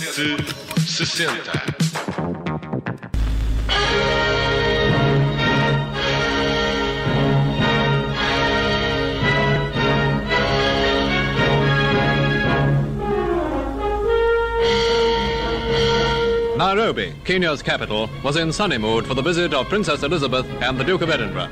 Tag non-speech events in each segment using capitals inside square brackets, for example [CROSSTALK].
sete sessenta. Nairobi, Kenya's capital, was in sunny mood for the visit of Princess Elizabeth and the Duke of Edinburgh.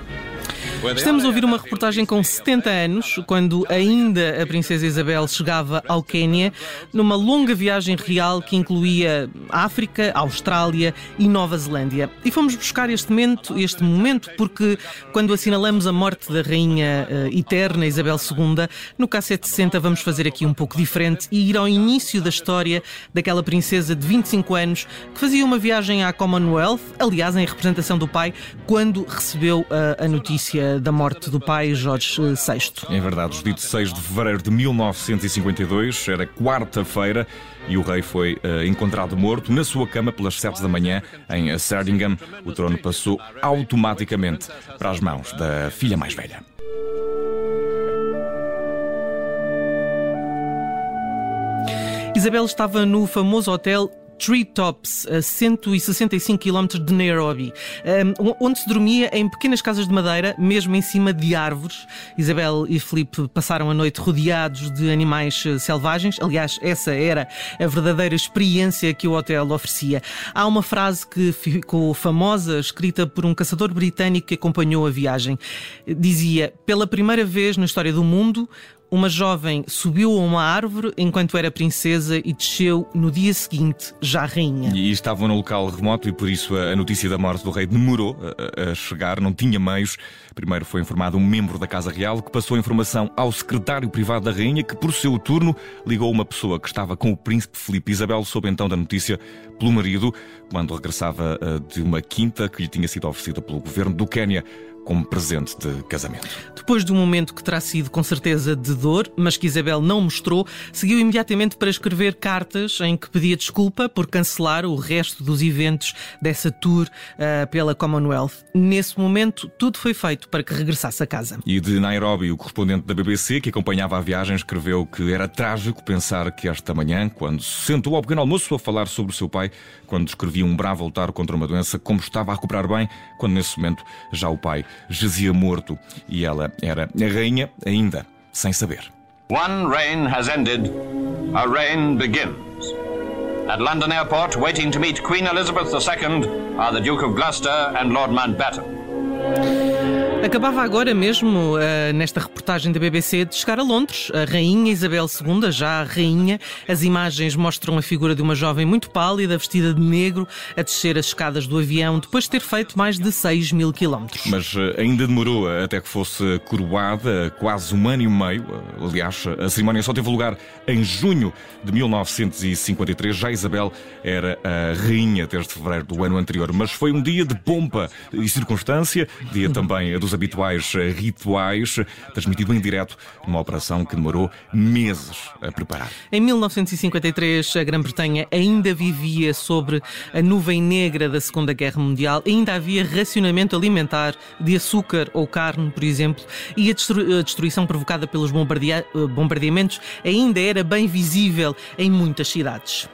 Estamos a ouvir uma reportagem com 70 anos, quando ainda a Princesa Isabel chegava ao Quênia, numa longa viagem real que incluía África, Austrália e Nova Zelândia. E fomos buscar este momento, este momento porque quando assinalamos a morte da Rainha uh, Eterna Isabel II, no K760 vamos fazer aqui um pouco diferente e ir ao início da história daquela princesa de 25 anos que fazia uma viagem à Commonwealth, aliás, em representação do pai, quando recebeu uh, a notícia da morte do pai Jorge VI. É verdade, os ditos 6 de fevereiro de 1952, era quarta-feira, e o rei foi uh, encontrado morto na sua cama pelas 7 da manhã em Sardingham. O trono passou automaticamente para as mãos da filha mais velha. Isabel estava no famoso hotel Treetops, a 165 km de Nairobi, onde se dormia em pequenas casas de madeira, mesmo em cima de árvores. Isabel e Felipe passaram a noite rodeados de animais eh, selvagens. Aliás, essa era a verdadeira experiência que o hotel oferecia. Há uma frase que ficou famosa, escrita por um caçador britânico que acompanhou a viagem. Dizia: Pela primeira vez na história do mundo, uma jovem subiu a uma árvore enquanto era princesa e desceu no dia seguinte, já rainha. E estavam no local remoto e por isso a notícia da morte do rei demorou a, chegar, não tinha meios. Primeiro foi informado um membro da Casa Real que passou a informação ao secretário privado da rainha, que por seu turno ligou uma pessoa que estava com o príncipe Felipe. Isabel soube então da notícia pelo marido, quando regressava eh, de uma quinta que lhe tinha sido oferecida pelo governo do Quênia como presente de casamento. Depois de um momento que terá sido com certeza de dor, mas que Isabel não mostrou, seguiu imediatamente para escrever cartas em que pedia desculpa por cancelar o resto dos eventos dessa tour uh, pela Commonwealth. Nesse momento, tudo foi feito para que regressasse a casa. E de Nairobi, o correspondente da BBC que acompanhava a viagem escreveu que era trágico pensar que esta manhã, quando se sentou ao pequeno almoço a falar sobre o seu pai, quando escrevia um bravo lutar contra uma doença, como estava a recuperar bem, quando nesse momento já o pai jazia morto e ela era a rainha ainda sem saber. One reign has ended, a reign begins. At London Airport, waiting to meet Queen Elizabeth II, are the Duke of Gloucester and Lord Mountbatten. Acabava agora mesmo, uh, nesta reportagem da BBC, de chegar a Londres. A Rainha Isabel II, já a Rainha. As imagens mostram a figura de uma jovem muito pálida, vestida de negro, a descer as escadas do avião, depois de ter feito mais de 6 mil quilómetros. Mas uh, ainda demorou até que fosse coroada, quase um ano e meio. Aliás, a cerimónia só teve lugar em junho de 1953. Já Isabel era a Rainha desde fevereiro do ano anterior. Mas foi um dia de pompa e circunstância, dia também dos habituais rituais, transmitido em direto numa operação que demorou meses a preparar. Em 1953, a Grã-Bretanha ainda vivia sobre a nuvem negra da Segunda Guerra Mundial, ainda havia racionamento alimentar de açúcar ou carne, por exemplo, e a destruição provocada pelos bombardeamentos ainda era bem visível em muitas cidades.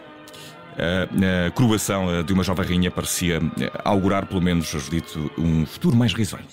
A, a coroação de uma jovem rainha parecia augurar, pelo menos, dito, um futuro mais risonho.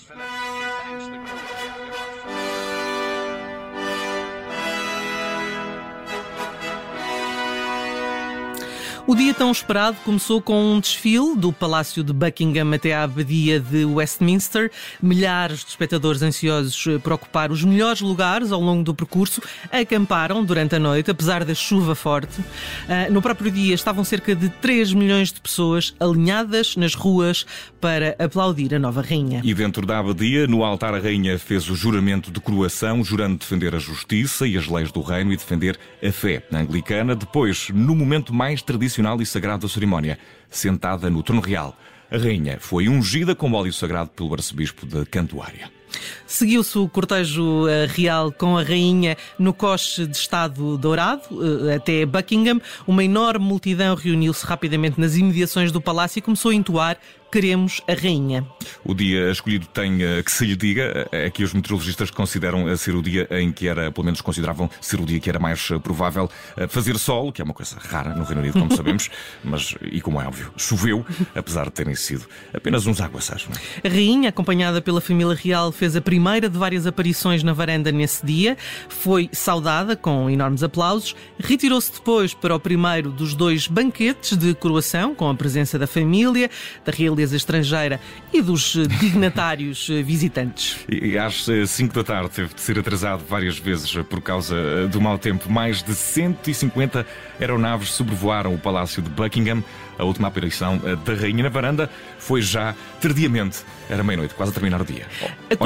O dia tão esperado começou com um desfile do Palácio de Buckingham até à Abadia de Westminster. Milhares de espectadores ansiosos por ocupar os melhores lugares ao longo do percurso acamparam durante a noite, apesar da chuva forte. Ah, no próprio dia estavam cerca de 3 milhões de pessoas alinhadas nas ruas para aplaudir a nova rainha. E dentro da abadia, no altar, a rainha fez o juramento de coroação, jurando defender a justiça e as leis do reino e defender a fé anglicana. Depois, no momento mais tradicional, tradicional e sagrado cerimónia, sentada no trono real. A rainha foi ungida com óleo sagrado pelo arcebispo de Cantuária. Seguiu-se o cortejo eh, real com a rainha no coche de Estado Dourado, eh, até Buckingham. Uma enorme multidão reuniu-se rapidamente nas imediações do palácio e começou a entoar queremos a rainha. O dia escolhido tem uh, que se lhe diga, é que os meteorologistas consideram ser o dia em que era, pelo menos consideravam ser o dia que era mais provável fazer sol, que é uma coisa rara no Reino Unido, como [LAUGHS] sabemos, mas, e como é óbvio, choveu, apesar de terem sido apenas uns aguaceiros. É? A rainha, acompanhada pela família real, fez a primeira de várias aparições na varanda nesse dia, foi saudada com enormes aplausos, retirou-se depois para o primeiro dos dois banquetes de coroação, com a presença da família, da realeza estrangeira e dos dignatários [LAUGHS] visitantes. E às 5 da tarde teve de ser atrasado várias vezes por causa do mau tempo. Mais de 150 aeronaves sobrevoaram o Palácio de Buckingham. A última aparição da Rainha na varanda foi já tardiamente. Era meia-noite, quase a terminar o dia.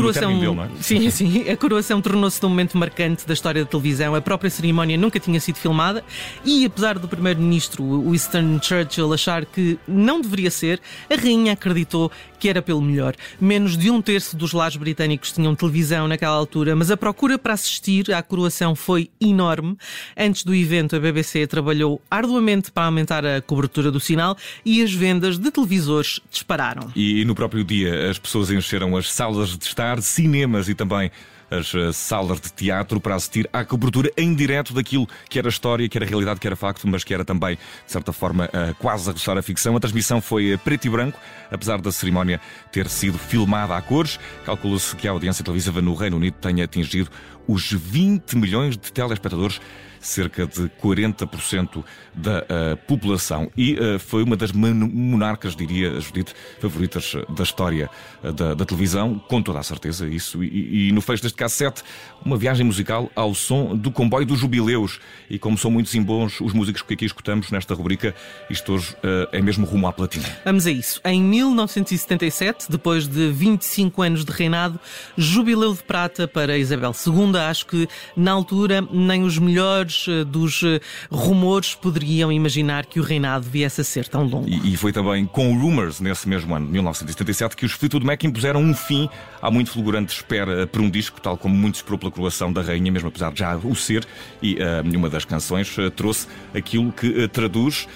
A coroação, não é? Sim, sim. A coroação tornou-se um momento marcante da história da televisão. A própria cerimónia nunca tinha sido filmada e, apesar do primeiro-ministro Winston Churchill achar que não deveria ser, a rainha acreditou que era pelo melhor. Menos de um terço dos lares britânicos tinham televisão naquela altura, mas a procura para assistir à coroação foi enorme. Antes do evento, a BBC trabalhou arduamente para aumentar a cobertura do sinal e as vendas de televisores dispararam. E no próprio dia, as pessoas encheram as salas de estar, cinemas e também as eh, salas de teatro para assistir à cobertura em direto daquilo que era história, que era realidade, que era facto, mas que era também, de certa forma, eh, quase a roçar a ficção. A transmissão foi preto e branco, apesar da cerimónia ter sido filmada a cores. Calcula-se que a audiência televisiva no Reino Unido tenha atingido os 20 milhões de telespectadores cerca de 40% da uh, população. E uh, foi uma das monarcas, diria Judite, favoritas da história uh, da, da, televisão, com toda a certeza, isso. E, e no fecho deste cassete, uma viagem musical ao som do comboio dos jubileus. E como são muitos e bons os músicos que aqui escutamos nesta rubrica, isto hoje é mesmo rumo à platina. Vamos a isso. Em 1977, depois de 25 anos de reinado, jubileu de prata para Isabel II. Acho que na altura nem os melhores eh, dos eh, rumores poderiam imaginar que o reinado viesse a ser tão longo. E, e foi também com Rumors, nesse mesmo ano, 1977, que os Fleetwood Mac impuseram um fim à muito fulgurante espera por um disco, tal como muito esperou pela coroação da rainha, mesmo apesar de já o ser, e uh, uma das canções uh, trouxe aquilo que uh, traduz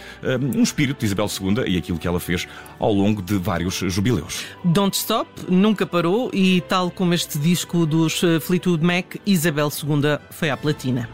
um espírito de Isabel II e aquilo que ela fez ao longo de vários jubileus. Don't Stop nunca parou e, tal como este disco dos Fleetwood Mac, Isabel II foi à platina.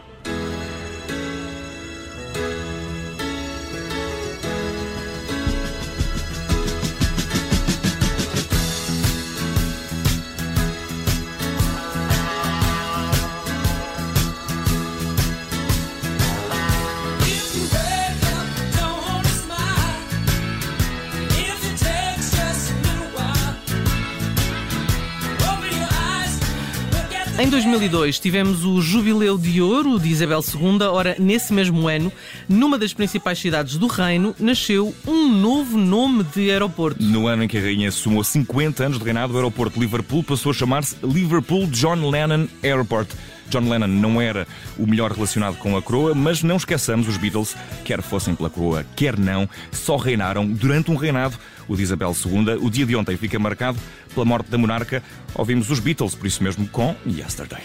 Em 2002 tivemos o Jubileu de Ouro de Isabel II. Ora, nesse mesmo ano, numa das principais cidades do reino, nasceu um novo nome de aeroporto. No ano em que a rainha sumou 50 anos de reinado, o aeroporto de Liverpool passou a chamar-se Liverpool John Lennon Airport. John Lennon não era o melhor relacionado com a coroa, mas não esqueçamos os Beatles, quer fossem pela coroa, quer não, só reinaram durante um reinado, o de Isabel II. O dia de ontem fica marcado pela morte da monarca. Ouvimos os Beatles, por isso mesmo, com Yesterday.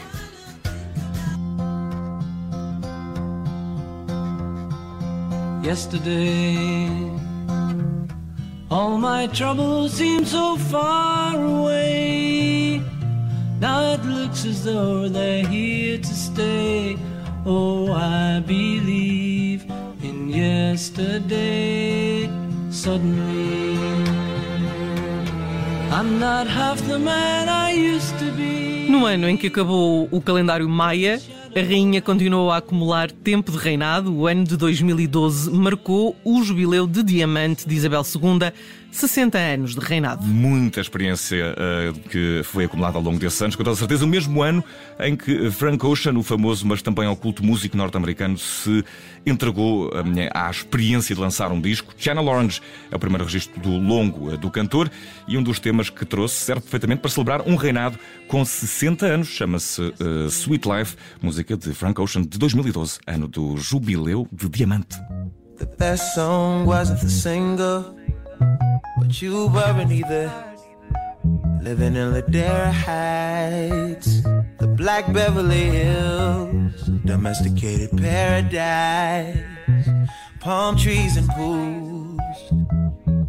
Yesterday, all my troubles seem so far away. Now it looks as though they're here to stay. Oh, I believe in yesterday. Suddenly, I'm not half the man I used to be. No ano em que acabou o calendário Maia, a rainha continuou a acumular tempo de reinado. O ano de 2012 marcou o jubileu de diamante de Isabel II, 60 anos de reinado. Muita experiência uh, que foi acumulada ao longo desses anos, com toda certeza. O mesmo ano em que Frank Ocean, o famoso, mas também oculto músico norte-americano, se entregou uh, à experiência de lançar um disco. Channel Orange é o primeiro registro do longo uh, do cantor e um dos temas que trouxe serve perfeitamente para celebrar um reinado com 60 anos. Chama-se Sweet Life, música de Frank Ocean de 2012, ano do jubileu de diamante. The best song wasn't the single. But you weren't either. Living in Ladera Heights, the Black Beverly Hills, domesticated paradise, palm trees and pools.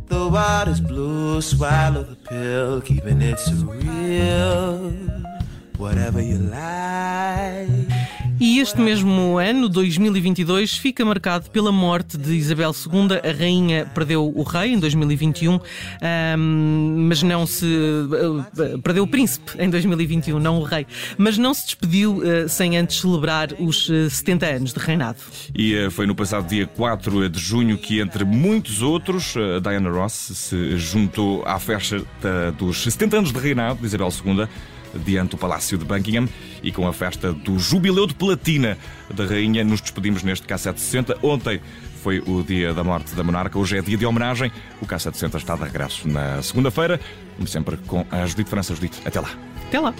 the water's blue, swallow the pill, keeping it surreal. Whatever you like. E este mesmo ano, 2022, fica marcado pela morte de Isabel II. A rainha perdeu o rei em 2021, mas não se. Uh, perdeu o príncipe em 2021, não o rei. Mas não se despediu uh, sem antes celebrar os 70 uh, anos de reinado. E foi no passado dia 4 de junho que, entre muitos outros, Diana Ross se juntou à festa dos 70 anos de reinado de Isabel II diante do Palácio de Buckingham e com a festa do Jubileu de Platina da Rainha. Nos despedimos neste K760. Ontem foi o dia da morte da monarca, hoje é dia de homenagem. O K760 está de regresso na segunda-feira, como sempre com a Judite França. Judite, até lá. Até lá.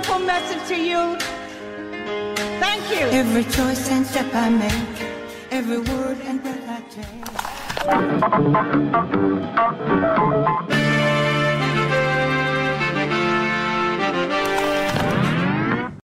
beautiful message to you. Thank you. Every choice and step I make, every word and breath I take.